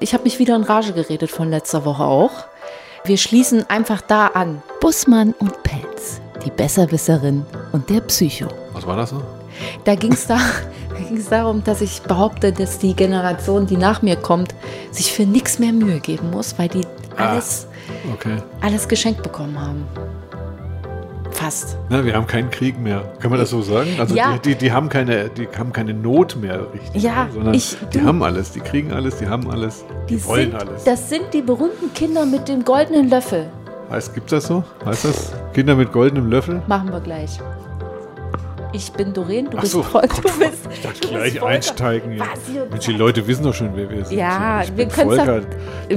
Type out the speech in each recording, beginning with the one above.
Ich habe mich wieder in Rage geredet von letzter Woche auch. Wir schließen einfach da an. Bussmann und Pelz, die Besserwisserin und der Psycho. Was war das so? Da ging es da, da ging's darum, dass ich behaupte, dass die Generation, die nach mir kommt, sich für nichts mehr Mühe geben muss, weil die Ah. alles, Okay. alles geschenkt bekommen haben. Fast. Na, wir haben keinen Krieg mehr. Kann man das so sagen? Also Ja. die, die, die, haben keine, die haben keine Not mehr richtig. Ja, ne? sondern ich- die du- haben alles, die kriegen alles, die haben alles, die, wollen sind, alles. Das sind die berühmten Kinder mit dem goldenen Löffel. Heißt, gibt das so? Heißt das Kinder mit goldenem Löffel? Machen wir gleich. Ich bin Doreen, du Ach bist so, Volker. Gott, Du bist, ich dachte gleich einsteigen. Mensch, die Leute wissen doch schon, wer wir sind. Ja, ich wir bin Volker, doch-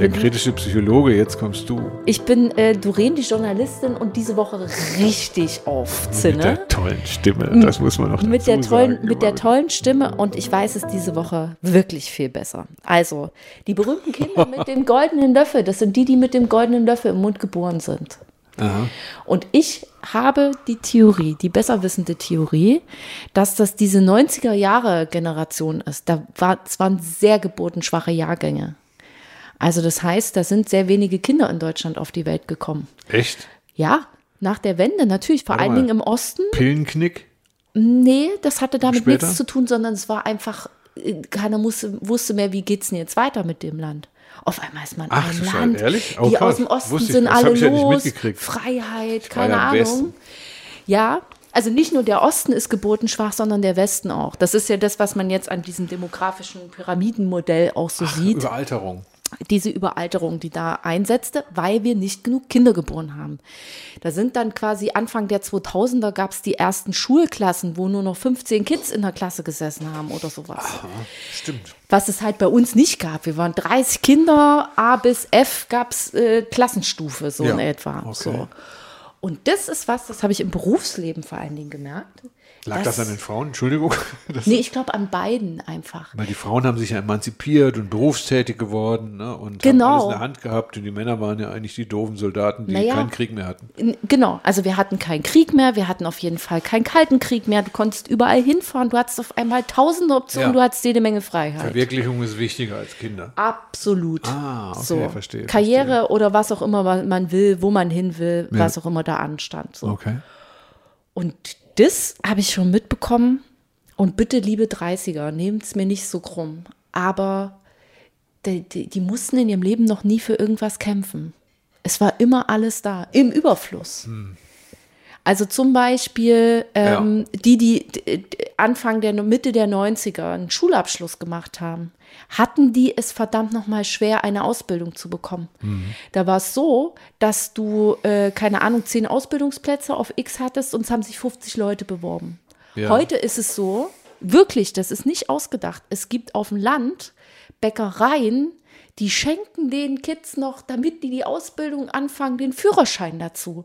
der kritische Psychologe, jetzt kommst du. Ich bin äh, Doreen, die Journalistin und diese Woche richtig auf Mit Zinne. der tollen Stimme, das muss man noch Mit dazu der, tollen, sagen, mit der tollen Stimme und ich weiß es diese Woche wirklich viel besser. Also, die berühmten Kinder mit dem goldenen Löffel, das sind die, die mit dem goldenen Löffel im Mund geboren sind. Aha. Und ich habe die Theorie, die besser wissende Theorie, dass das diese 90er Jahre Generation ist. Da war, es waren sehr geburtenschwache Jahrgänge. Also das heißt, da sind sehr wenige Kinder in Deutschland auf die Welt gekommen. Echt? Ja, nach der Wende natürlich, vor Warte allen mal. Dingen im Osten. Pillenknick? Nee, das hatte damit Später? nichts zu tun, sondern es war einfach, äh, keiner musste, wusste mehr, wie geht's denn jetzt weiter mit dem Land. Auf einmal ist man Ach, ein Land, ehrlich? Oh, die krass. aus dem Osten Wusste sind alle ja los, mitgekriegt. Freiheit, keine ja Westen. Ahnung. Ja, also nicht nur der Osten ist geburtenschwach, sondern der Westen auch. Das ist ja das, was man jetzt an diesem demografischen Pyramidenmodell auch so sieht Überalterung. diese Überalterung, die da einsetzte, weil wir nicht genug Kinder geboren haben. Da sind dann quasi Anfang der 2000er gab es die ersten Schulklassen, wo nur noch 15 Kids in der Klasse gesessen haben oder sowas. Stimmt. Was es halt bei uns nicht gab. Wir waren 30 Kinder, A bis F gab es äh, Klassenstufe, so Ja, in etwa. okay. So. Und das ist was, das habe ich im Berufsleben vor allen Dingen gemerkt. Lag das, an den Frauen? Entschuldigung. Das, Nee, ich glaube an beiden einfach. Weil die Frauen haben sich ja emanzipiert und berufstätig geworden ne, und Genau. haben alles in der Hand gehabt. Und die Männer waren ja eigentlich die doofen Soldaten, die Naja. keinen Krieg mehr hatten. Genau, also wir hatten keinen Krieg mehr, wir hatten auf jeden Fall keinen kalten Krieg mehr, du konntest überall hinfahren, du hattest auf einmal tausende Optionen, Ja. du hattest jede Menge Freiheit. Verwirklichung ist wichtiger als Kinder. Absolut. Ah, okay, so. verstehe, Karriere verstehe. oder was auch immer man man will, wo man hin will, Ja. was auch immer da anstand. So. Okay. Und das habe ich schon mitbekommen. Und bitte, liebe 30er, nehmt es mir nicht so krumm. Aber die, die, die mussten in ihrem Leben noch nie für irgendwas kämpfen. Es war immer alles da, im Überfluss. Also zum Beispiel ähm, die, die d- d- Anfang der Mitte der 90er einen Schulabschluss gemacht haben, hatten die es verdammt nochmal schwer, eine Ausbildung zu bekommen. Da war es so, dass du, äh, keine Ahnung, zehn Ausbildungsplätze auf X hattest und es haben sich 50 Leute beworben. Ja. Heute ist es so, wirklich, das ist nicht ausgedacht. Es gibt auf dem Land Bäckereien, die schenken den Kids noch, damit die die Ausbildung anfangen, den Führerschein dazu.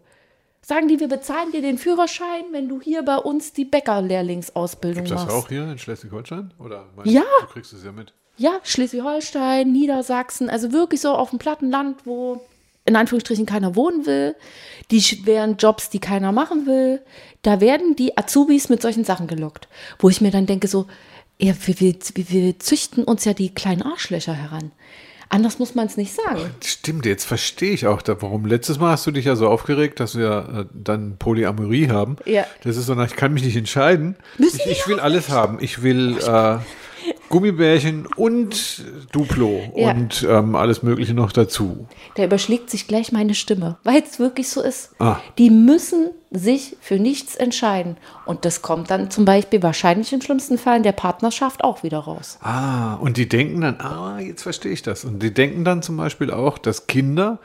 Sagen die, wir bezahlen dir den Führerschein, wenn du hier bei uns die Bäckerlehrlingsausbildung Gibt das machst. auch hier in Schleswig-Holstein? Oder meinst Ja. Du, du kriegst es ja mit. Ja, Schleswig-Holstein, Niedersachsen, also wirklich so auf dem Plattenland, wo in Anführungsstrichen keiner wohnen will. Die schweren Jobs, die keiner machen will. Da werden die Azubis mit solchen Sachen gelockt. Wo ich mir dann denke, so, ja, wir, wir, wir züchten uns ja die kleinen Arschlöcher heran. Anders muss man es nicht sagen. Stimmt, jetzt verstehe ich auch, da, warum. Letztes Mal hast du dich ja so aufgeregt, dass wir äh, dann Polyamorie haben. Ja. Das ist so, ich kann mich nicht entscheiden. Müssen Ich, ich will alles haben. Ich will äh, Gummibärchen und Duplo Ja. und ähm, alles Mögliche noch dazu. Da überschlägt sich gleich meine Stimme, weil es wirklich so ist. Ah. Die müssen sich für nichts entscheiden. Und das kommt dann zum Beispiel wahrscheinlich im schlimmsten Fall in der Partnerschaft auch wieder raus. Ah, und die denken dann, ah, jetzt verstehe ich das. Und die denken dann zum Beispiel auch, dass Kinder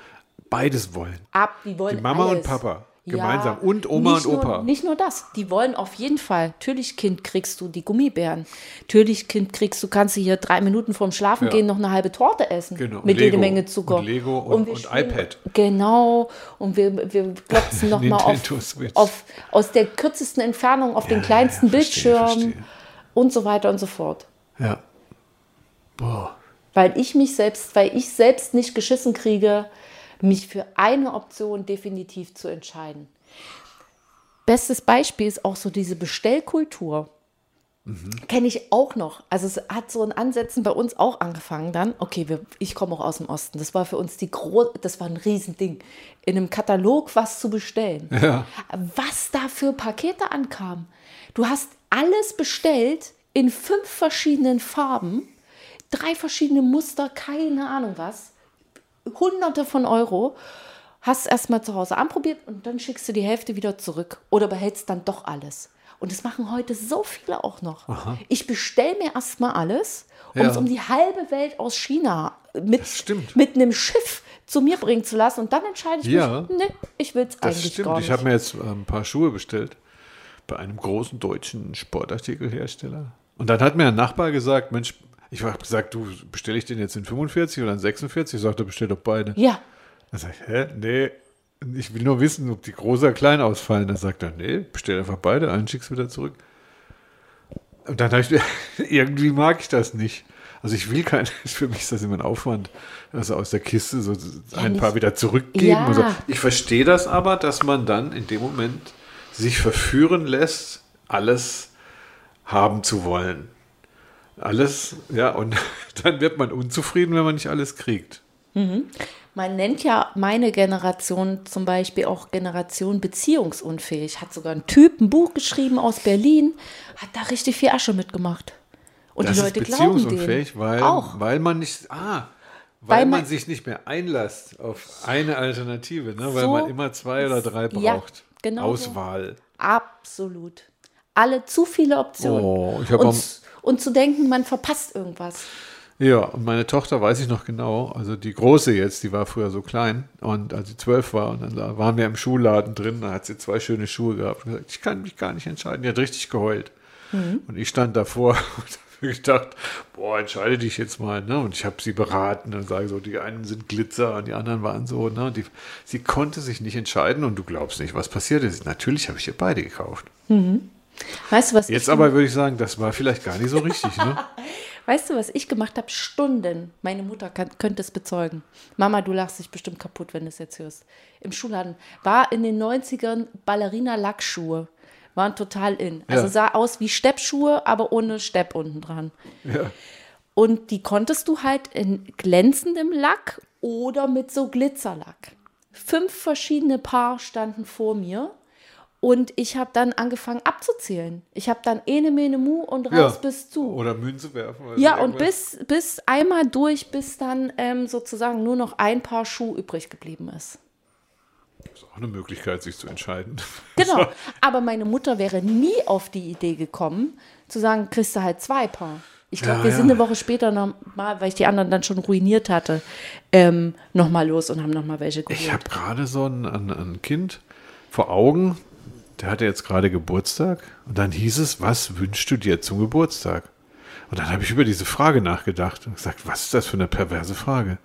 beides wollen. Ab, die wollen Die Mama alles. und Papa Ja, gemeinsam und Oma und Opa. Nur, nicht nur das, die wollen auf jeden Fall. Natürlich, Kind, kriegst du die Gummibären. Natürlich, Kind, kriegst du, kannst du hier drei Minuten vorm Schlafen Ja. gehen noch eine halbe Torte essen. Genau, und Mit jede. Menge Zucker. Und Lego und- wir und spielen- iPad. Genau. Und wir, wir glotzen nochmal auf, auf, aus der kürzesten Entfernung auf den ja, kleinsten ja, verstehe, Bildschirm verstehe. und so weiter und so fort. Ja. Boah. Weil ich mich selbst, weil ich selbst nicht geschissen kriege, mich für eine Option definitiv zu entscheiden. Bestes Beispiel ist auch so diese Bestellkultur. Kenne ich auch noch. Also es hat so in Ansätzen bei uns auch angefangen dann. Okay, wir, ich komme auch aus dem Osten. Das war für uns die Gro das war ein Riesending. In einem Katalog was zu bestellen. Ja. Was da für Pakete ankam. Du hast alles bestellt in fünf verschiedenen Farben, drei verschiedene Muster, keine Ahnung was. Hunderte von Euro. Hast erstmal zu Hause anprobiert und dann schickst du die Hälfte wieder zurück oder behältst dann doch alles. Und das machen heute so viele auch noch. Ich bestelle mir erstmal alles, um Ja. es um die halbe Welt aus China mit, mit einem Schiff zu mir bringen zu lassen. Und dann entscheide ich Ja. mich, nee, ich will es eigentlich stimmt. gar Ich nicht. habe mir jetzt äh, ein paar Schuhe bestellt bei einem großen deutschen Sportartikelhersteller. Und dann hat mir ein Nachbar gesagt, Mensch, ich habe gesagt, du bestelle ich den jetzt in 45 oder in 46? Ich sagte, bestell doch beide. ja, Dann sag ich, hä? Nee, ich will nur wissen, ob die groß oder klein ausfallen. Dann sagt er, nee, bestell einfach beide ein, schick's wieder zurück. Und dann habe ich irgendwie mag ich das nicht. Also ich will kein, für mich ist das immer ein Aufwand, also aus der Kiste so ein nicht- paar wieder zurückgeben. Ja. so. Ich verstehe das aber, dass man dann in dem Moment sich verführen lässt, alles haben zu wollen. Alles, ja, und dann wird man unzufrieden, wenn man nicht alles kriegt. Man nennt ja meine Generation zum Beispiel auch Generation beziehungsunfähig. Hat sogar ein Typ ein Buch geschrieben aus Berlin, hat da richtig viel Asche mitgemacht. Und das die Leute ist glauben beziehungsunfähig, dem. weil, auch. weil man nicht, ah, weil, Weil man, man- sich nicht mehr einlässt auf eine Alternative, ne? weil So- man immer zwei oder drei braucht. Ja, genau so. Auswahl. Absolut. Alle zu viele Optionen. Oh, ich hab und, zu denken, man verpasst irgendwas. Ja, und meine Tochter weiß ich noch genau, also die große jetzt, die war früher so klein und als sie zwölf war und dann da waren wir im Schuhladen drin, da hat sie zwei schöne Schuhe gehabt und gesagt, ich kann mich gar nicht entscheiden, die hat richtig geheult. Und ich stand davor und habe gedacht, boah, entscheide dich jetzt mal, ne? Und ich habe sie beraten und sage so, die einen sind Glitzer und die anderen waren so, ne? Und die, sie konnte sich nicht entscheiden und du glaubst nicht, was passiert ist. Natürlich habe ich ihr beide gekauft. Weißt du, was Jetzt ich, aber würde ich sagen, das war vielleicht gar nicht so richtig, ne? weißt du, was ich gemacht habe? Stunden. Meine Mutter kann, könnte es bezeugen. Mama, du lachst dich bestimmt kaputt, wenn du es jetzt hörst. Im Schuhladen war in den 90ern Ballerina-Lackschuhe. Waren total in. Also Ja. sah aus wie Steppschuhe, aber ohne Stepp unten dran. Ja. Und die konntest du halt in glänzendem Lack oder mit so Glitzerlack. Fünf verschiedene Paar standen vor mir und ich habe dann angefangen abzuzählen. Ich habe dann ene, mene, mu und raus bis zu. Oder Münze werfen. oder Ja, und bis, bis einmal durch, bis dann ähm, sozusagen nur noch ein Paar Schuh übrig geblieben ist. Das ist auch eine Möglichkeit, sich zu entscheiden. Genau. Aber meine Mutter wäre nie auf die Idee gekommen, zu sagen, kriegst du halt zwei Paar. Ich glaube, Ja, wir ja. sind eine Woche später nochmal, weil ich die anderen dann schon ruiniert hatte, ähm, nochmal los und haben nochmal welche geholt. Ich habe gerade so ein, ein, ein Kind vor Augen, der hatte jetzt gerade Geburtstag und dann hieß es, was wünschst du dir zum Geburtstag? Und dann habe ich über diese Frage nachgedacht und gesagt, was ist das für eine perverse Frage?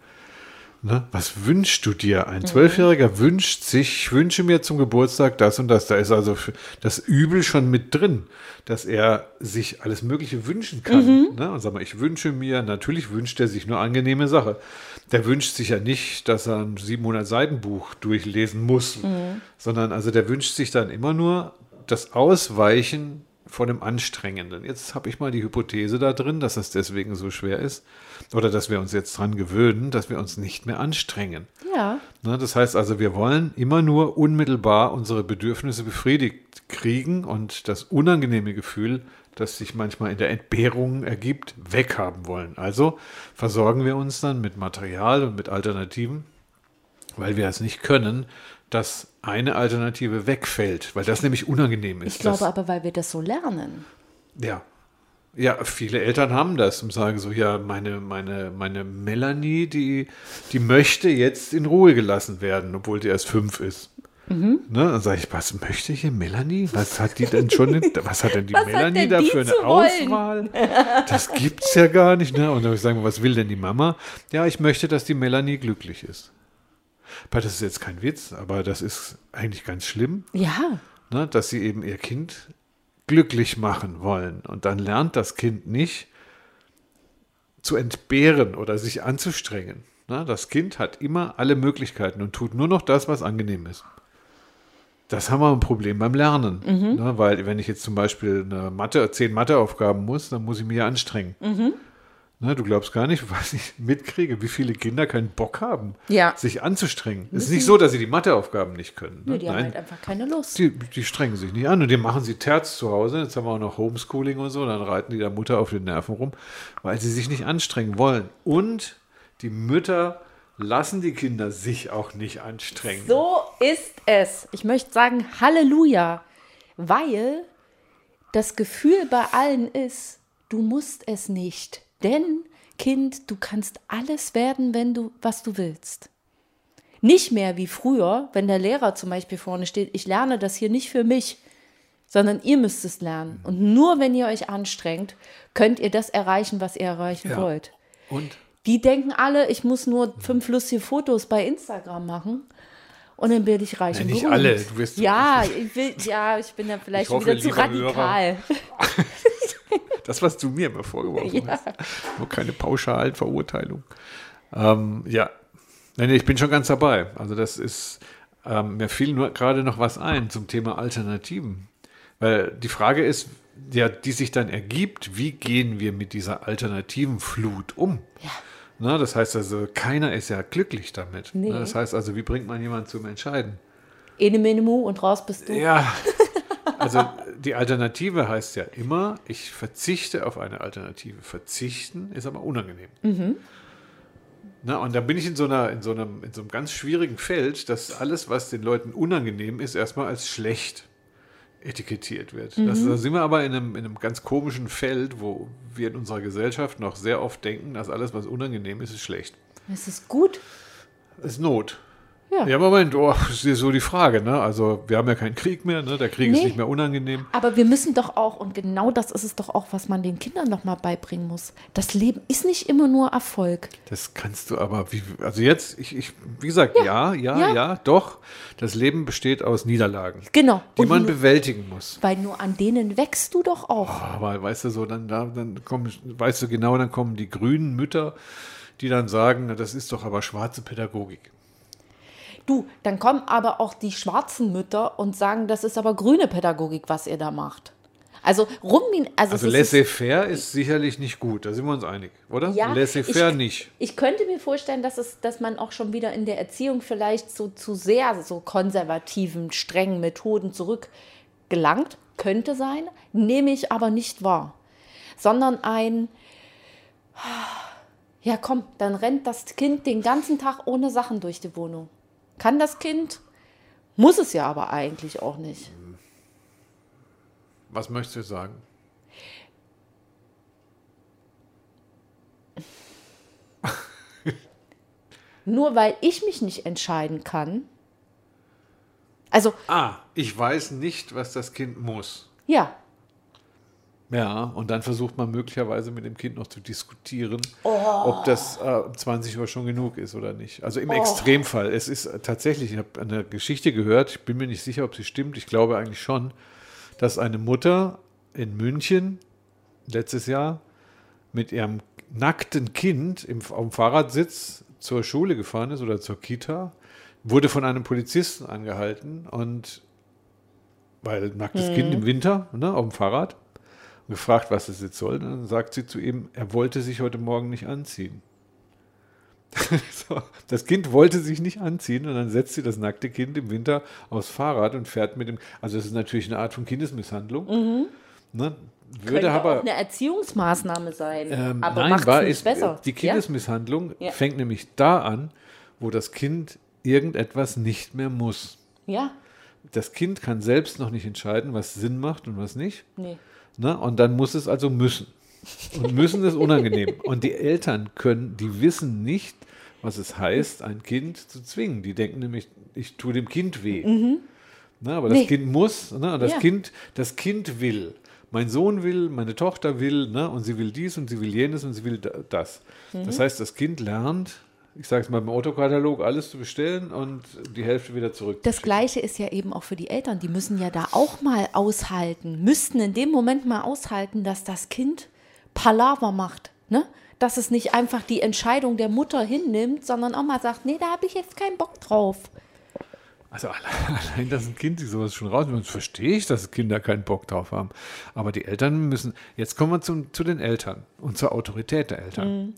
Ne? Was wünschst du dir? Ein Zwölfjähriger wünscht sich, ich wünsche mir zum Geburtstag das und das. Da ist also das Übel schon mit drin, dass er sich alles Mögliche wünschen kann. Ne? Und sag mal, ich wünsche mir, natürlich wünscht er sich nur angenehme Sache. Der wünscht sich ja nicht, dass er ein 700 Seiten Buch durchlesen muss, sondern also der wünscht sich dann immer nur das Ausweichen von dem Anstrengenden. Jetzt habe ich mal die Hypothese da drin, dass es deswegen so schwer ist oder dass wir uns jetzt dran gewöhnen, dass wir uns nicht mehr anstrengen. ja, Ne, das heißt also, wir wollen immer nur unmittelbar unsere Bedürfnisse befriedigt kriegen und das unangenehme Gefühl, das sich manchmal in der Entbehrung ergibt, weghaben wollen. Also versorgen wir uns dann mit Material und mit Alternativen, weil wir es nicht können, dass eine Alternative wegfällt, weil das nämlich unangenehm ist. ich glaube aber, weil wir das so lernen. ja. Ja, viele Eltern haben das und sagen so, ja, meine, meine, meine Melanie, die, die möchte jetzt in Ruhe gelassen werden, obwohl die erst fünf ist. Mhm. Ne? Dann sage ich, was möchte hier Melanie? Was hat die denn schon, was hat denn die Was Melanie denn da für eine? Auswahl? Das gibt's ja gar nicht. Ne? Und dann würde ich sagen, was will denn die Mama? Ja, ich möchte, dass die Melanie glücklich ist. Das ist jetzt kein Witz, aber das ist eigentlich ganz schlimm Ja, ne, dass sie eben ihr Kind glücklich machen wollen. Und dann lernt das Kind nicht zu entbehren oder sich anzustrengen. Ne, das Kind hat immer alle Möglichkeiten und tut nur noch das, was angenehm ist. das haben wir ein Problem beim Lernen. Ne, weil wenn ich jetzt zum Beispiel eine Mathe, zehn Matheaufgaben muss, dann muss ich mich ja anstrengen. Ne, du glaubst gar nicht, was ich mitkriege, wie viele Kinder keinen Bock haben, Ja. sich anzustrengen. Es ist nicht so, dass sie die Matheaufgaben nicht können. Ne? Nö, die haben Nein, halt einfach keine Lust. die, die strengen sich nicht an und die machen sie Terz zu Hause. Jetzt haben wir auch noch Homeschooling und so, dann reiten die der Mutter auf den Nerven rum, weil sie sich nicht anstrengen wollen. Und die Mütter lassen die Kinder sich auch nicht anstrengen. So ist es. Ich möchte sagen, Halleluja, weil das Gefühl bei allen ist, du musst es nicht. Denn, Kind, du kannst alles werden, wenn du, was du willst. Nicht mehr wie früher, wenn der Lehrer zum Beispiel vorne steht, ich lerne das hier nicht für mich, sondern ihr müsst es lernen. Und nur wenn ihr euch anstrengt, könnt ihr das erreichen, was ihr erreichen Ja. wollt. Und Die denken alle, ich muss nur fünf lustige Fotos bei Instagram machen und dann werde ich reich und nicht berühmt. alle. Du wirst- ja, ich will, ja, ich bin da vielleicht Ich hoffe, wieder zu radikal. das, was du mir immer vorgeworfen Ja. hast. Nur keine pauschalen Verurteilung. Ähm, ja, nein, nee, ich bin schon ganz dabei. Also das ist, ähm, mir fiel nur gerade noch was ein zum Thema Alternativen. Weil die Frage ist, ja, die sich dann ergibt, wie gehen wir mit dieser alternativen Flut um? Ja. Na, das heißt also, keiner ist ja glücklich damit. Nee. Na, das heißt also, wie bringt man jemanden zum Entscheiden? Ene Menimu und raus bist du. Ja, also die Alternative heißt ja immer, ich verzichte auf eine Alternative. Verzichten ist aber unangenehm. Na, und da bin ich in so, einer, in, so einem, in so einem ganz schwierigen Feld, dass alles, was den Leuten unangenehm ist, erstmal als schlecht etikettiert wird. Das, da sind wir aber in einem, in einem ganz komischen Feld, wo wir in unserer Gesellschaft noch sehr oft denken, dass alles, was unangenehm ist, ist schlecht. Es ist gut. Ist Not. Ja. Ja, Moment, oh, ist so die Frage, ne? Also, wir haben ja keinen Krieg mehr, ne? Der Krieg ist Nee. nicht mehr unangenehm. Aber wir müssen doch auch, und genau das ist es doch auch, was man den Kindern noch mal beibringen muss. Das Leben ist nicht immer nur Erfolg. Das kannst du aber, wie, also jetzt, ich, ich, wie gesagt, ja, ja, ja, ja. doch. Das Leben besteht aus Niederlagen, Genau. die Und man nur, bewältigen muss. weil nur an denen wächst du doch auch. Aber weißt du so, dann, da, dann kommen, weißt du genau, dann kommen die grünen Mütter, die dann sagen, das ist doch aber schwarze Pädagogik. Du, dann kommen aber auch die schwarzen Mütter und sagen, das ist aber grüne Pädagogik, was ihr da macht. Also rumgehen, also, Also es ist- laissez-faire ist sicherlich nicht gut, da sind wir uns einig, oder? Ja, laissez-faire ich- nicht. Ich könnte mir vorstellen, dass, es, dass man auch schon wieder in der Erziehung vielleicht so zu sehr so konservativen, strengen Methoden zurückgelangt. Könnte sein, nehme ich aber nicht wahr. Sondern ein, ja komm, dann rennt das Kind den ganzen Tag ohne Sachen durch die Wohnung. Kann das Kind? Muss es ja aber eigentlich auch nicht. Was möchtest du sagen? Nur weil ich mich nicht entscheiden kann. Also, Ah, ich weiß nicht, was das Kind muss. ja, Ja, und dann versucht man möglicherweise mit dem Kind noch zu diskutieren, Oh. ob das äh, um 20 Uhr schon genug ist oder nicht. Also im Extremfall. Es ist äh, tatsächlich, ich habe eine Geschichte gehört, ich bin mir nicht sicher, ob sie stimmt, ich glaube eigentlich schon, dass eine Mutter in München letztes Jahr mit ihrem nackten Kind im, auf dem Fahrradsitz zur Schule gefahren ist oder zur Kita, wurde von einem Polizisten angehalten und weil nacktes Kind im Winter ne, auf dem Fahrrad und gefragt, was es jetzt soll. Und dann sagt sie zu ihm, er wollte sich heute Morgen nicht anziehen. das Kind wollte sich nicht anziehen und dann setzt sie das nackte Kind im Winter aufs Fahrrad und fährt mit dem. Also, das ist natürlich eine Art von Kindesmisshandlung. Ne? Würde könnte aber. auch eine Erziehungsmaßnahme sein. Ähm, aber nein, war nicht ist, besser. die Kindesmisshandlung Ja. fängt nämlich da an, wo das Kind irgendetwas nicht mehr muss. Ja, ja. Das Kind kann selbst noch nicht entscheiden, was Sinn macht und was nicht. nee. Ne? Und dann muss es also müssen. Und müssen ist unangenehm. Und die Eltern können, die wissen nicht, was es heißt, ein Kind zu zwingen. Die denken nämlich, ich tue dem Kind weh. Ne? Aber das Mhm. Nee. Kind muss, ne? das, Ja. kind, das Kind will. Mein Sohn will, meine Tochter will, ne? und sie will dies und sie will jenes und sie will da- das. Mhm. Das heißt, das Kind lernt, ich sage es mal im Autokatalog, alles zu bestellen und die Hälfte wieder zurück. Das Gleiche ist ja eben auch für die Eltern. Die müssen ja da auch mal aushalten, müssten in dem Moment mal aushalten, dass das Kind Palaver macht. Ne? Dass es nicht einfach die Entscheidung der Mutter hinnimmt, sondern auch mal sagt, nee, da habe ich jetzt keinen Bock drauf. Also allein, dass ein Kind sich sowas schon rausnimmt, verstehe ich, dass Kinder keinen Bock drauf haben. Aber die Eltern müssen, jetzt kommen wir zum, zu den Eltern und zur Autorität der Eltern. Mhm.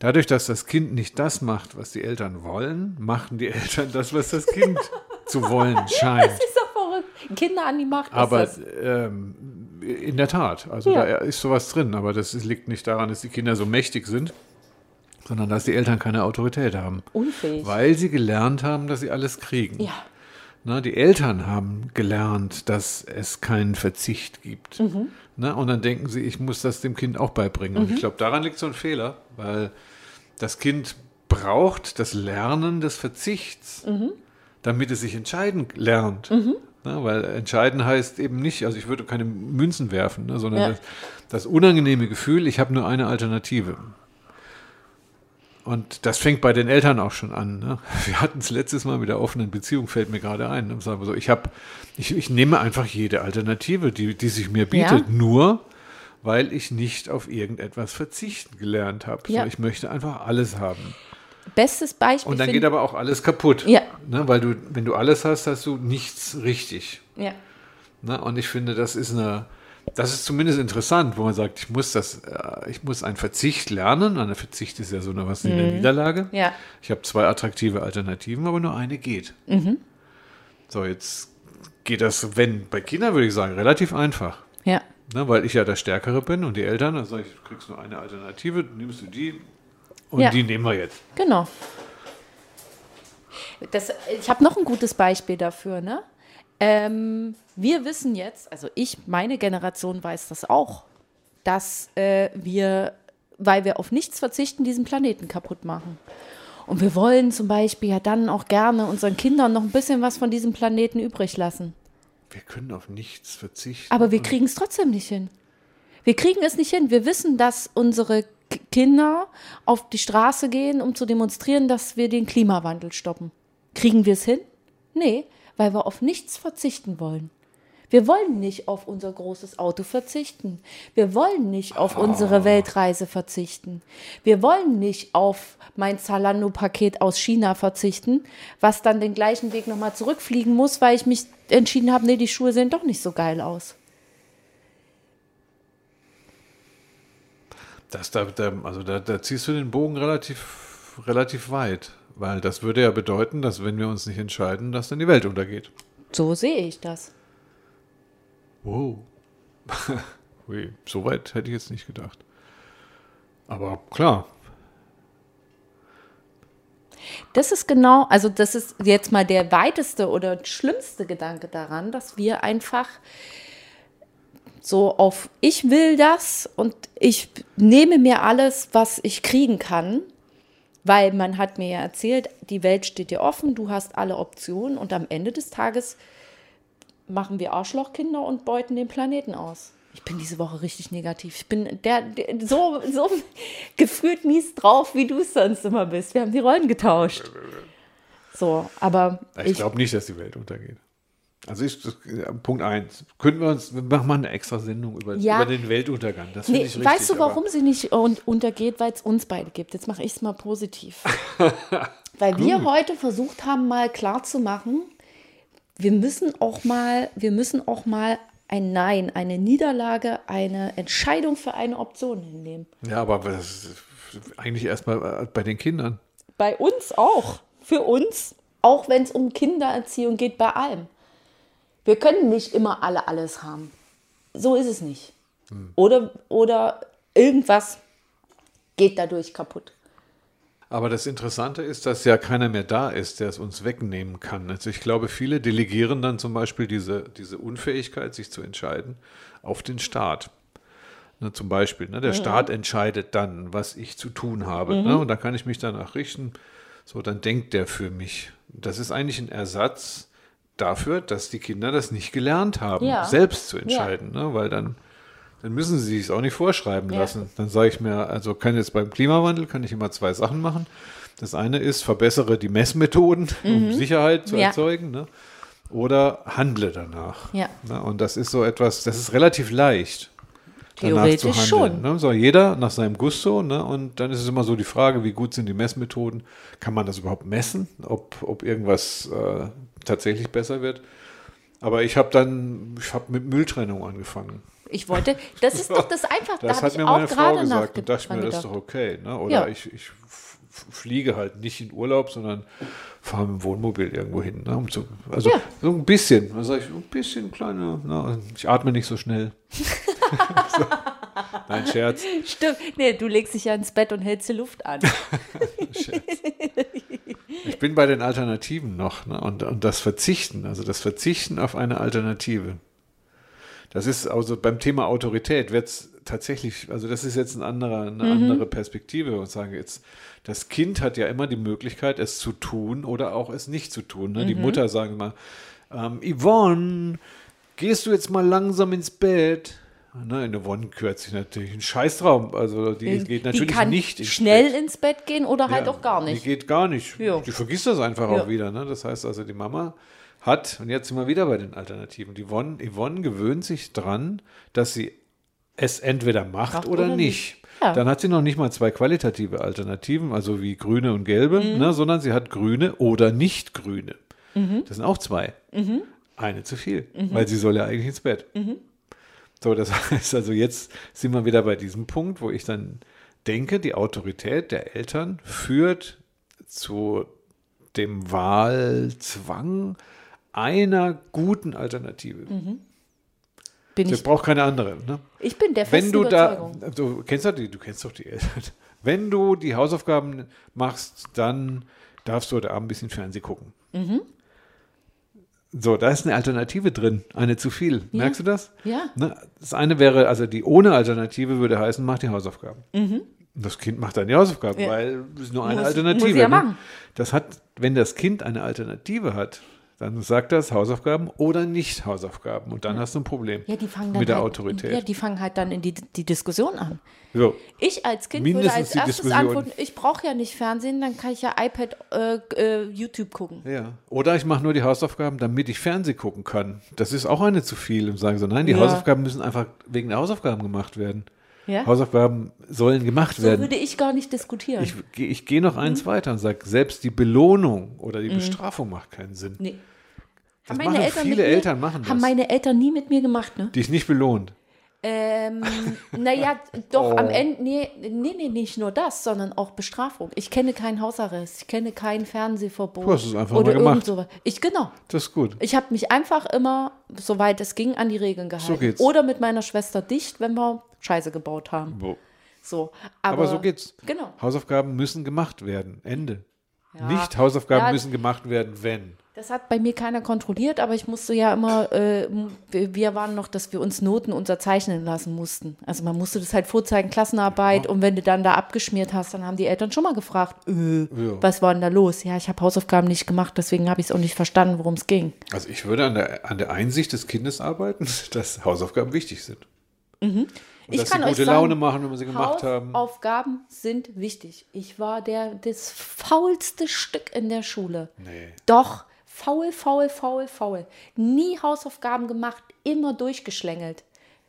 Dadurch, dass das Kind nicht das macht, was die Eltern wollen, machen die Eltern das, was das Kind zu wollen scheint. Das ist doch verrückt. Kinder an die Macht. Aber ähm, in der Tat, also ja. da ist sowas drin, aber das liegt nicht daran, dass die Kinder so mächtig sind, sondern dass die Eltern keine Autorität haben. Unfähig. Weil sie gelernt haben, dass sie alles kriegen. Ja. Na, die Eltern haben gelernt, dass es keinen Verzicht gibt. Mhm. Na, und dann denken sie, ich muss das dem Kind auch beibringen. Mhm. Und ich glaube, daran liegt so ein Fehler, weil das Kind braucht das Lernen des Verzichts, mhm. damit es sich entscheiden lernt. Mhm. Na, weil entscheiden heißt eben nicht, also ich würde keine Münzen werfen, ne, sondern ja. das, das unangenehme Gefühl, ich habe nur eine Alternative. Und das fängt bei den Eltern auch schon an. Ne? Wir hatten es letztes Mal mit der offenen Beziehung, fällt mir gerade ein. Und sagen wir so, ich, hab, ich, ich nehme einfach jede Alternative, die, die sich mir bietet, ja. nur weil ich nicht auf irgendetwas verzichten gelernt habe. Ja. So, ich möchte einfach alles haben. Bestes Beispiel. Und dann geht aber auch alles kaputt. Ja. Ne? Weil du, wenn du alles hast, hast du nichts richtig. Ja. Ne? Und ich finde, das ist eine, das ist zumindest interessant, wo man sagt, ich muss das, äh, ich muss einen Verzicht lernen. Ein Verzicht ist ja so eine was eine mhm. Niederlage. Ja. Ich habe zwei attraktive Alternativen, aber nur eine geht. Mhm. So, jetzt geht das, wenn, bei Kindern würde ich sagen, relativ einfach. Ja. Ne, weil ich ja der Stärkere bin und die Eltern, dann sage ich, du kriegst nur eine Alternative, nimmst du die und ja. die nehmen wir jetzt. Genau. Das, ich habe noch ein gutes Beispiel dafür, ne? Ähm, wir wissen jetzt, also ich, meine Generation weiß das auch, dass äh, wir, weil wir auf nichts verzichten, diesen Planeten kaputt machen. Und wir wollen zum Beispiel ja dann auch gerne unseren Kindern noch ein bisschen was von diesem Planeten übrig lassen. Wir können auf nichts verzichten. Aber wir kriegen es trotzdem nicht hin. Wir kriegen es nicht hin. Wir wissen, dass unsere Kinder auf die Straße gehen, um zu demonstrieren, dass wir den Klimawandel stoppen. Kriegen wir es hin? Nee, weil wir auf nichts verzichten wollen. Wir wollen nicht auf unser großes Auto verzichten. Wir wollen nicht auf oh. unsere Weltreise verzichten. Wir wollen nicht auf mein Zalando-Paket aus China verzichten, was dann den gleichen Weg nochmal zurückfliegen muss, weil ich mich entschieden habe, nee, die Schuhe sehen doch nicht so geil aus. Das, da, da, also da, da ziehst du den Bogen relativ, relativ weit. Weil das würde ja bedeuten, dass wenn wir uns nicht entscheiden, dass dann die Welt untergeht. So sehe ich das. Wow. Ui, so weit hätte ich jetzt nicht gedacht. Aber klar. Das ist genau, also das ist jetzt mal der weiteste oder schlimmste Gedanke daran, dass wir einfach so auf ich will das und ich nehme mir alles, was ich kriegen kann weil man hat mir ja erzählt, die Welt steht dir offen, du hast alle Optionen und am Ende des Tages machen wir Arschlochkinder und beuten den Planeten aus. Ich bin diese Woche richtig negativ. Ich bin der, der so, so gefühlt mies drauf, wie du es sonst immer bist. Wir haben die Rollen getauscht. So, aber. Ich, ich glaube nicht, dass die Welt untergeht. Also ich, Punkt eins. Könnten wir uns, wir machen mal eine extra Sendung über, ja. über den Weltuntergang. Das nee, ich richtig, Weißt du, warum sie nicht untergeht? Weil es uns beide gibt. Jetzt mache ich es mal positiv. Weil wir heute versucht haben, mal klarzumachen, wir müssen auch mal, wir müssen auch mal ein Nein, eine Niederlage, eine Entscheidung für eine Option hinnehmen. Ja, aber das ist eigentlich erstmal bei den Kindern. Bei uns auch. Für uns. Auch wenn es um Kindererziehung geht, bei allem. Wir können nicht immer alle alles haben. So ist es nicht. Hm. Oder, oder irgendwas geht dadurch kaputt. Aber das Interessante ist, dass ja keiner mehr da ist, der es uns wegnehmen kann. Also ich glaube, viele delegieren dann zum Beispiel diese, diese Unfähigkeit, sich zu entscheiden, auf den Staat. Ne, zum Beispiel, ne, der mhm. Staat entscheidet dann, was ich zu tun habe. Ne, mhm. Ne, und da kann ich mich danach richten. So, dann denkt der für mich. Das ist eigentlich ein Ersatz dafür, dass die Kinder das nicht gelernt haben, ja. selbst zu entscheiden, ja. ne? weil dann, dann müssen sie es auch nicht vorschreiben ja. lassen. Dann sage ich mir, also kann jetzt beim Klimawandel kann ich immer zwei Sachen machen. Das eine ist, verbessere die Messmethoden, mhm. um Sicherheit zu erzeugen, ne? oder handle danach. Ja. Ne? Und das ist so etwas, das ist relativ leicht. Theoretisch handeln. schon. Ne? So, jeder nach seinem Gusto. Ne? Und dann ist es immer so die Frage, wie gut sind die Messmethoden? Kann man das überhaupt messen, ob, ob irgendwas äh, tatsächlich besser wird? Aber ich habe dann, ich habe mit Mülltrennung angefangen. Ich wollte, das ist doch das einfach, da Das habe hat mir meine Frau gesagt und dachte mir, das ist doch okay. Ne? Oder Ja. ich, ich fliege halt nicht in Urlaub, sondern fahre mit dem Wohnmobil irgendwo hin. Ne? Um zu, also Ja. so ein bisschen, was sag ich, ein bisschen kleiner. Ne? Ich atme nicht so schnell. so. Nein, Scherz. Stimmt, nee, du legst dich ja ins Bett und hältst die Luft an. Ich bin bei den Alternativen noch ne? und, und das Verzichten, also das Verzichten auf eine Alternative. Das ist also beim Thema Autorität wird es tatsächlich, also das ist jetzt ein anderer, eine andere Perspektive und sage jetzt, das Kind hat ja immer die Möglichkeit, es zu tun oder auch es nicht zu tun. Ne? Die Mutter sagen mal, ähm, Yvonne, gehst du jetzt mal langsam ins Bett? Ne, in Yvonne gehört sich natürlich ein Scheißraum, also die geht natürlich die kann nicht ins schnell Bett. ins Bett gehen oder halt Ja, auch gar Die nicht. geht gar nicht. Ja. Die vergisst das einfach Ja. auch wieder. Ne? Das heißt also, die Mama hat, und jetzt sind wir wieder bei den Alternativen, die Yvonne, Yvonne gewöhnt sich dran, dass sie es entweder macht, Macht oder, oder nicht. nicht. Ja. Dann hat sie noch nicht mal zwei qualitative Alternativen, also wie grüne und gelbe, Mhm. ne? sondern sie hat grüne oder nicht grüne. Mhm. Das sind auch zwei. Eine zu viel, weil sie soll ja eigentlich ins Bett. So, das heißt also, jetzt sind wir wieder bei diesem Punkt, wo ich dann denke, die Autorität der Eltern führt zu dem Wahlzwang einer guten Alternative. Bin Sie ich, braucht keine andere. Ne? ich bin der Wenn festen du da, du kennst doch die, du kennst doch die Eltern. Wenn du die Hausaufgaben machst, dann darfst du heute Abend ein bisschen Fernsehen gucken. Mhm. So, da ist eine Alternative drin, eine zu viel. Merkst du das? Ja. Ne? Das eine wäre, also die ohne Alternative würde heißen, mach die Hausaufgaben. Und das Kind macht dann die Hausaufgaben, Mhm. Ja. weil es nur eine Muss- Alternative. muss ja ne? machen. Das hat, wenn das Kind eine Alternative hat, dann sagt das Hausaufgaben oder nicht Hausaufgaben. Und dann hast du ein Problem Ja, die fangen dann mit der halt, Autorität. Ja, die fangen halt dann in die, die Diskussion an. so. Ich als Kind Mindestens würde als erstes Diskussion. antworten, ich brauche ja nicht Fernsehen, dann kann ich ja iPad, äh, äh, YouTube gucken. Ja. Oder ich mache nur die Hausaufgaben, damit ich Fernsehen gucken kann. Das ist auch eine zu viel. Und sagen so, nein, die Ja. Hausaufgaben müssen einfach wegen der Hausaufgaben gemacht werden. Ja? Hausaufgaben sollen gemacht So werden. würde ich gar nicht diskutieren. Ich, ich gehe noch eins weiter und sage, selbst die Belohnung oder die Bestrafung macht keinen Sinn. nee. Das Haben meine Eltern viele mir, Eltern machen das. Haben meine Eltern nie mit mir gemacht, ne? Die ist nicht belohnt. Ähm, naja, doch Oh. am Ende, nee, nee, nee, nicht nur das, sondern auch Bestrafung. Ich kenne keinen Hausarrest, ich kenne kein Fernsehverbot. Du hast es einfach oder mal gemacht. sowas. Ich, genau. Das ist gut. Ich habe mich einfach immer, soweit es ging, an die Regeln gehalten. geht's. Oder mit meiner Schwester dicht, wenn wir Scheiße gebaut haben. Wo- So. Aber, Aber so geht's. Genau. Hausaufgaben müssen gemacht werden. Ende. Ja. Nicht Hausaufgaben Ja. müssen gemacht werden, wenn. Das hat bei mir keiner kontrolliert, aber ich musste ja immer, äh, wir waren noch, dass wir uns Noten unterzeichnen lassen mussten. Also man musste das halt vorzeigen, Klassenarbeit und wenn du dann da abgeschmiert hast, dann haben die Eltern schon mal gefragt, äh, was war denn da los? Ja, ich habe Hausaufgaben nicht gemacht, deswegen habe ich es auch nicht verstanden, worum es ging. Also ich würde an der, an der Einsicht des Kindes arbeiten, dass Hausaufgaben wichtig sind. Und. Ich dass kann sie euch gute sagen, Laune machen, wenn wir sie gemacht haben. Hausaufgaben sind wichtig. Ich war der das faulste Stück in der Schule. Nee. Doch, faul, faul, faul, faul. Nie Hausaufgaben gemacht, immer durchgeschlängelt.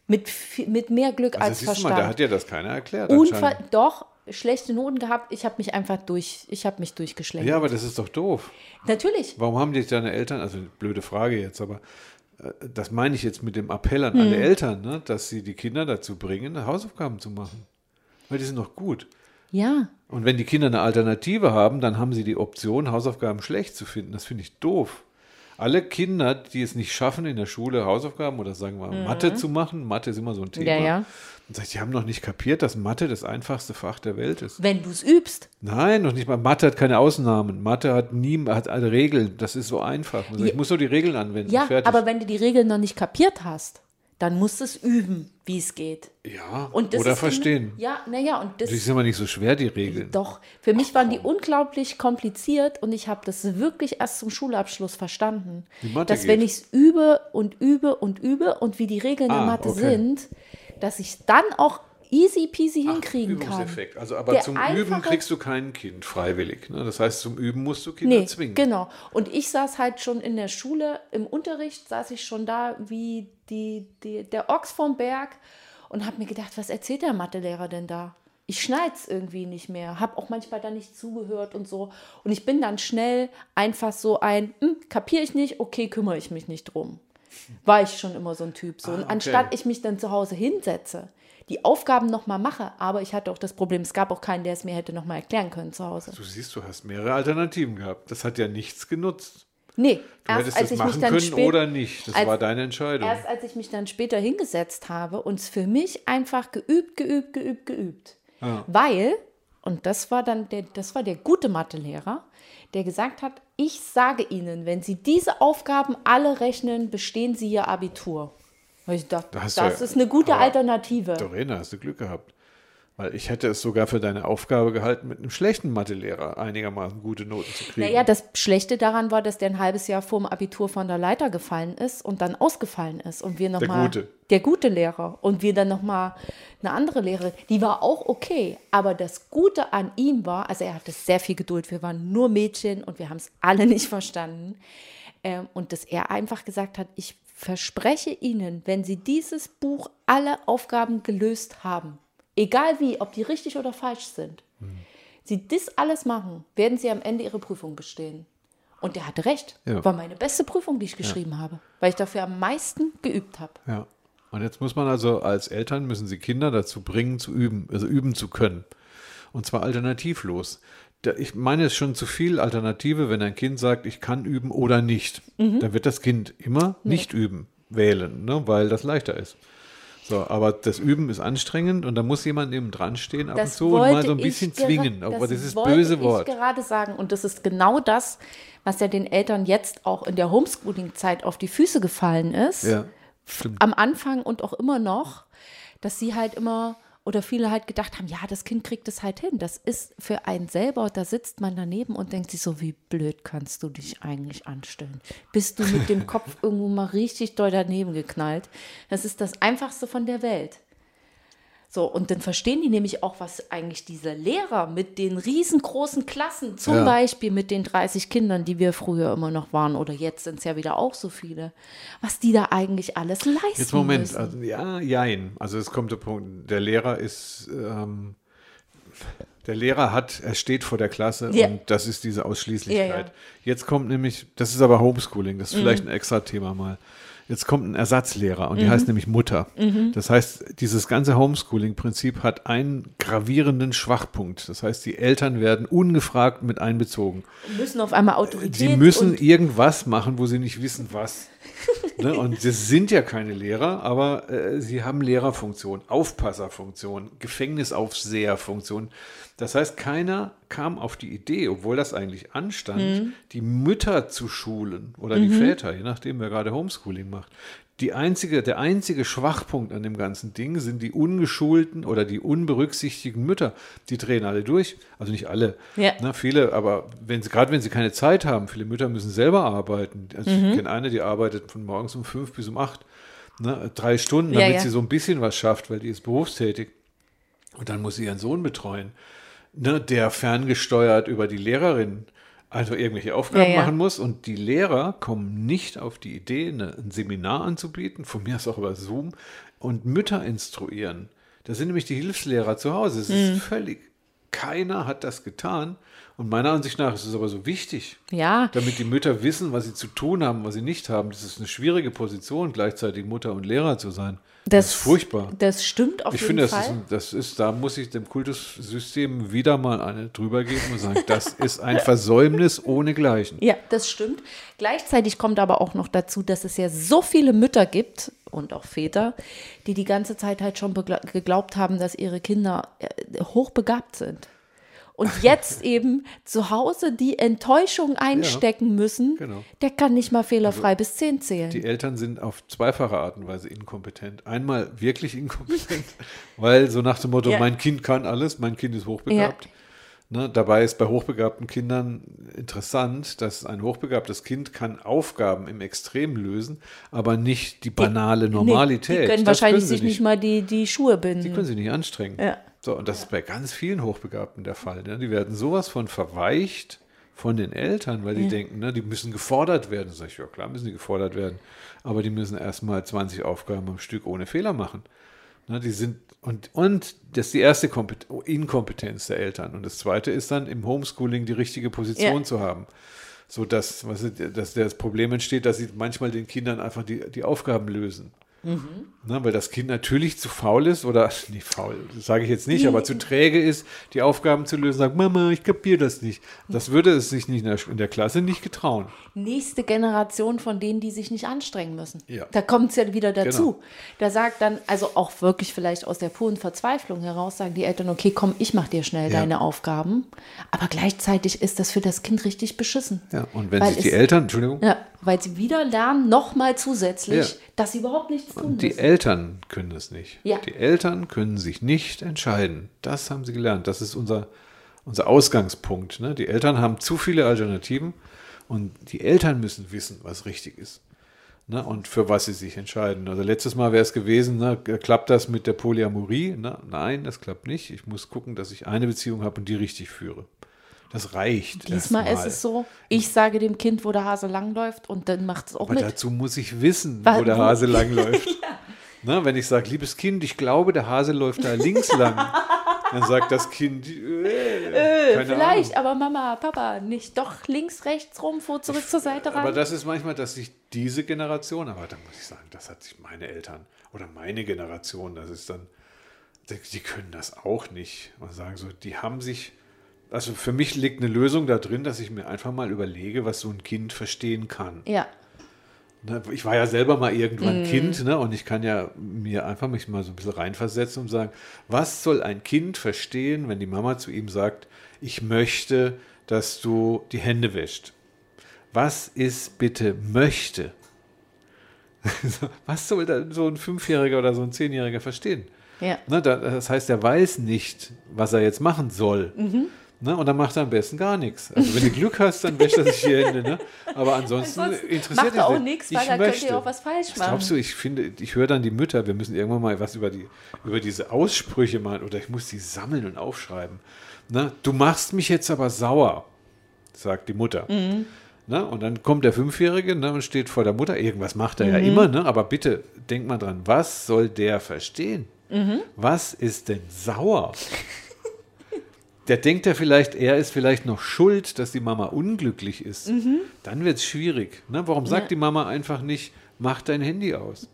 Mit, mit mehr Glück Also als Verstand. mal, da hat ja das keiner erklärt. Unver doch, schlechte Noten gehabt. Ich habe mich einfach durch, ich habe mich durchgeschlängelt. Ja, aber das ist doch doof. Natürlich. Warum haben dich deine Eltern, also blöde Frage jetzt, aber das meine ich jetzt mit dem Appell an alle Eltern, ne, dass sie die Kinder dazu bringen, Hausaufgaben zu machen. Weil die sind doch gut. Ja. Und wenn die Kinder eine Alternative haben, dann haben sie die Option, Hausaufgaben schlecht zu finden. Das finde ich doof. Alle Kinder, die es nicht schaffen, in der Schule Hausaufgaben oder sagen wir Mathe zu machen, Mathe ist immer so ein Thema. Mhm. Ja, ja. Und sagt, die haben noch nicht kapiert, dass Mathe das einfachste Fach der Welt ist. Wenn du es übst. Nein, noch nicht mal. Mathe hat keine Ausnahmen. Mathe hat nie, hat alle Regeln. Das ist so einfach. Man sagt, Ich muss nur die Regeln anwenden. Ja, Fertig. aber wenn du die Regeln noch nicht kapiert hast, dann musst du es üben, wie es geht. ja, Und das oder verstehen. Ja, naja, und das Die sind immer nicht so schwer, die Regeln. Doch, für mich waren die unglaublich kompliziert und ich habe das wirklich erst zum Schulabschluss verstanden. Wie Mathe dass wenn geht. ich es übe und übe und übe und wie die Regeln Ah, der Mathe okay. sind, dass ich dann auch easy peasy hinkriegen kann. Übungseffekt. Also, aber Der zum Üben kriegst du kein Kind freiwillig. Ne? Das heißt, zum Üben musst du Kinder Nee, zwingen. genau. Und ich saß halt schon in der Schule, im Unterricht saß ich schon da wie die, die, der Ochs vom Berg und habe mir gedacht, was erzählt der Mathelehrer denn da? Ich schneide es irgendwie nicht mehr, habe auch manchmal da nicht zugehört und so. Und ich bin dann schnell einfach so ein, hm, kapiere ich nicht, okay, kümmere ich mich nicht drum. War ich schon immer so ein Typ. So. Ah, Und okay. anstatt ich mich dann zu Hause hinsetze, die Aufgaben nochmal mache, aber ich hatte auch das Problem, es gab auch keinen, der es mir hätte nochmal erklären können zu Hause. Du siehst, du hast mehrere Alternativen gehabt. Das hat ja nichts genutzt. Nee, Du hättest das machen können oder nicht. Das als- war deine Entscheidung. Erst als ich mich dann später hingesetzt habe und es für mich einfach geübt, geübt, geübt, geübt. Ja. Weil, und das war dann der, das war der gute Mathelehrer, der gesagt hat, ich sage Ihnen, wenn Sie diese Aufgaben alle rechnen, bestehen Sie Ihr Abitur. Und ich dachte, Da das du ist eine gute Alternative. Dorena, hast du Glück gehabt. Weil ich hätte es sogar für deine Aufgabe gehalten, mit einem schlechten Mathelehrer einigermaßen gute Noten zu kriegen. Naja, das Schlechte daran war, dass der ein halbes Jahr vor dem Abitur von der Leiter gefallen ist und dann ausgefallen ist. Und wir noch Der mal, Gute. Der gute Lehrer. Und wir dann nochmal eine andere Lehrerin. Die war auch okay. Aber das Gute an ihm war, also er hatte sehr viel Geduld. Wir waren nur Mädchen und wir haben es alle nicht verstanden. Ähm, und dass er einfach gesagt hat, ich verspreche Ihnen, wenn Sie dieses Buch alle Aufgaben gelöst haben, egal wie, ob die richtig oder falsch sind, Sie das alles machen, werden Sie am Ende Ihre Prüfung bestehen. Und er hatte recht. Ja. War meine beste Prüfung, die ich geschrieben habe, weil ich dafür am meisten geübt habe. Ja. Und jetzt muss man also als Eltern müssen sie Kinder dazu bringen, zu üben, also üben zu können. Und zwar alternativlos. Ich meine, es ist schon zu viel Alternative, wenn ein Kind sagt, ich kann üben oder nicht. Mhm. Dann wird das Kind immer nicht üben, wählen, ne, weil das leichter ist. So, aber das Üben ist anstrengend und da muss jemand neben dran stehen ab und Das zu und mal so ein bisschen ich zwingen. Aber das ist böse ich Wort. gerade sagen. Und das ist genau das, was ja den Eltern jetzt auch in der Homeschooling-Zeit auf die Füße gefallen ist. Ja, stimmt. Am Anfang und auch immer noch, dass sie halt immer oder viele halt gedacht haben, ja, das Kind kriegt es halt hin. Das ist für einen selber, da sitzt man daneben und denkt sich so, wie blöd kannst du dich eigentlich anstellen? Bist du mit dem Kopf irgendwo mal richtig doll daneben geknallt? Das ist das Einfachste von der Welt. So, und dann verstehen die nämlich auch, was eigentlich diese Lehrer mit den riesengroßen Klassen, zum Ja. Beispiel mit den 30 Kindern, die wir früher immer noch waren, oder jetzt sind es ja wieder auch so viele, was die da eigentlich alles leisten Jetzt Moment, müssen. also, ja, jein. Also es kommt der Punkt, der Lehrer ist, ähm, der Lehrer hat, er steht vor der Klasse Ja. und das ist diese Ausschließlichkeit. Ja. Jetzt kommt nämlich, das ist aber Homeschooling, das ist Mhm. vielleicht ein extra Thema mal. Jetzt kommt ein Ersatzlehrer und die Mhm. heißt nämlich Mutter. Das heißt, dieses ganze Homeschooling-Prinzip hat einen gravierenden Schwachpunkt. Das heißt, die Eltern werden ungefragt mit einbezogen. müssen auf einmal Autorität Sie müssen und irgendwas machen, wo sie nicht wissen, was. Ne? Und das sind ja keine Lehrer, aber äh, sie haben Lehrerfunktion, Aufpasserfunktion, Gefängnisaufseherfunktion. Das heißt, keiner kam auf die Idee, obwohl das eigentlich anstand, die Mütter zu schulen oder die Väter, je nachdem, wer gerade Homeschooling macht. Die einzige, der einzige Schwachpunkt an dem ganzen Ding sind die ungeschulten oder die unberücksichtigten Mütter. Die drehen alle durch. Also nicht alle. Ja. Ne, viele, aber wenn sie, gerade wenn sie keine Zeit haben, viele Mütter müssen selber arbeiten. Also Mhm. ich kenne eine, die arbeitet von morgens um fünf bis um acht. Ne, drei Stunden, Ja, damit ja. sie so ein bisschen was schafft, weil die ist berufstätig. Und dann muss sie ihren Sohn betreuen, ne, der ferngesteuert über die Lehrerin also irgendwelche Aufgaben Ja, ja. machen muss. Und die Lehrer kommen nicht auf die Idee, eine, ein Seminar anzubieten, von mir aus auch über Zoom, und Mütter instruieren. Das sind nämlich die Hilfslehrer zu Hause. Es Mhm. ist völlig, keiner hat das getan. Und meiner Ansicht nach ist es aber so wichtig, ja, damit die Mütter wissen, was sie zu tun haben, was sie nicht haben. Das ist eine schwierige Position, gleichzeitig Mutter und Lehrer zu sein. Das, ist furchtbar. Das stimmt auf Ich jeden finde, das Fall. ist, ein, das ist, da muss ich dem Kultussystem wieder mal eine drüber geben und sagen, das ist ein Versäumnis ohnegleichen. Ja, das stimmt. Gleichzeitig kommt aber auch noch dazu, dass es ja so viele Mütter gibt und auch Väter, die die ganze Zeit halt schon geglaubt haben, dass ihre Kinder äh, hochbegabt sind. Und jetzt eben zu Hause die Enttäuschung einstecken müssen, genau. der kann nicht mal fehlerfrei bis zehn zählen. Die Eltern sind auf zweifache Art und Weise inkompetent. Einmal wirklich inkompetent, weil so nach dem Motto, Ja. mein Kind kann alles, mein Kind ist hochbegabt. Ne, dabei ist bei hochbegabten Kindern interessant, dass ein hochbegabtes Kind kann Aufgaben im Extrem lösen, aber nicht die banale Normalität. Nee, die können Das wahrscheinlich sie sich nicht mal die, die Schuhe binden. Die können sie nicht anstrengen. Ja. So, und das ist bei ganz vielen Hochbegabten der Fall. Ne? Die werden sowas von verweicht von den Eltern, weil die denken, ne, die müssen gefordert werden. Sag ich, ja klar müssen die gefordert werden, aber die müssen erstmal 20 Aufgaben am Stück ohne Fehler machen. Ne, die sind, und, und das ist die erste Kompet Inkompetenz der Eltern. Und das zweite ist dann im Homeschooling die richtige Position Ja. zu haben. So dass, was, dass das Problem entsteht, dass sie manchmal den Kindern einfach die, die Aufgaben lösen. Ne, weil das Kind natürlich zu faul ist oder, nee, faul, sage ich jetzt nicht, aber zu träge ist, die Aufgaben zu lösen, sagt, Mama, ich kapiere das nicht. Das würde es sich nicht in der, in der Klasse nicht getrauen. nächste Generation von denen, die sich nicht anstrengen müssen. Ja. Da kommt es ja wieder dazu. Genau. Da sagt dann, also auch wirklich vielleicht aus der puren Verzweiflung heraus, sagen die Eltern, okay, komm, ich mach dir schnell Ja. deine Aufgaben. Aber gleichzeitig ist das für das Kind richtig beschissen. Ja, und wenn sich die Eltern, Entschuldigung, Ja, weil sie wieder lernen, nochmal zusätzlich, Ja. dass sie überhaupt nichts tun Die müssen. Eltern können es nicht. Ja. Die Eltern können sich nicht entscheiden. Das haben sie gelernt. Das ist unser, unser Ausgangspunkt. Ne? Die Eltern haben zu viele Alternativen und die Eltern müssen wissen, was richtig ist. Ne? Und für was sie sich entscheiden. Also letztes Mal wäre es gewesen, ne? klappt das mit der Polyamorie? Ne? Nein, das klappt nicht. Ich muss gucken, dass ich eine Beziehung habe und die richtig führe. Das reicht. Diesmal ist es so, ich sage dem Kind, wo der Hase langläuft und dann macht es auch Aber mit. dazu muss ich wissen, Wa- wo der Hase langläuft. Na, wenn ich sage, liebes Kind, ich glaube, der Hase läuft da links lang, dann sagt das Kind, äh, Äh, vielleicht, Ahnung. aber Mama, Papa, nicht doch links, rechts rum, vor, zurück zur Seite Aber rein. das ist manchmal, dass sich diese Generation, aber da muss ich sagen, das hat sich meine Eltern oder meine Generation, das ist dann, die, die können das auch nicht. Man sagen so, die haben sich, also für mich liegt eine Lösung da drin, dass ich mir einfach mal überlege, was so ein Kind verstehen kann. ja, Ne, Ich war ja selber mal irgendwann Kind, ne? Und ich kann ja mir einfach mich mal so ein bisschen reinversetzen und sagen, was soll ein Kind verstehen, wenn die Mama zu ihm sagt, ich möchte, dass du die Hände wäscht? Was ist bitte möchte? was soll da so ein Fünfjähriger oder so ein Zehnjähriger verstehen? ja. Ne, da, das heißt, er weiß nicht, was er jetzt machen soll. Mhm. Ne, und dann macht er am besten gar nichts. Also wenn du Glück hast, dann wäscht er sich die Hände. Ne? Aber ansonsten, Ansonsten interessiert macht er auch das. nichts, Ich weil da könnt ihr auch was falsch machen. Glaubst du, ich finde, ich höre dann die Mütter, wir müssen irgendwann mal was über, die, über diese Aussprüche machen oder ich muss die sammeln und aufschreiben. Ne? Du machst mich jetzt aber sauer, sagt die Mutter. Mhm. Ne? Und dann kommt der Fünfjährige ne, und steht vor der Mutter. Irgendwas macht er Mhm. ja immer, ne? aber bitte denk mal dran, was soll der verstehen? Mhm. Was ist denn sauer? Der denkt ja vielleicht, er ist vielleicht noch schuld, dass die Mama unglücklich ist. Dann wird es schwierig. Ne? Warum sagt Ja. die Mama einfach nicht, mach dein Handy aus?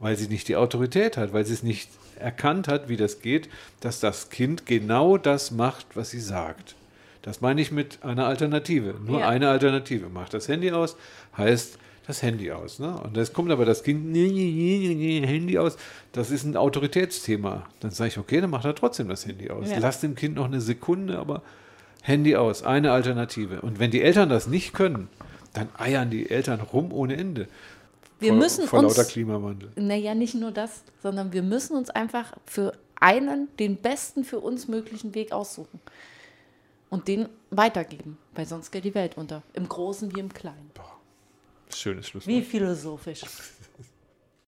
Weil sie nicht die Autorität hat, weil sie es nicht erkannt hat, wie das geht, dass das Kind genau das macht, was sie sagt. Das meine ich mit einer Alternative. Nur Ja. eine Alternative. Macht das Handy aus, heißt das Handy aus. Ne? Und jetzt kommt aber das Kind, nee, nee, nee, nee, Handy aus. Das ist ein Autoritätsthema. Dann sage ich, okay, dann macht er trotzdem das Handy aus. Ja. Lass dem Kind noch eine Sekunde, aber Handy aus, eine Alternative. Und wenn die Eltern das nicht können, dann eiern die Eltern rum ohne Ende. Wir vor, müssen vor lauter uns, Klimawandel. naja, nicht nur das, sondern wir müssen uns einfach für einen, den besten für uns möglichen Weg aussuchen. Und den weitergeben, weil sonst geht die Welt unter. Im Großen wie im Kleinen. Schönes Schlusswort. Wie philosophisch.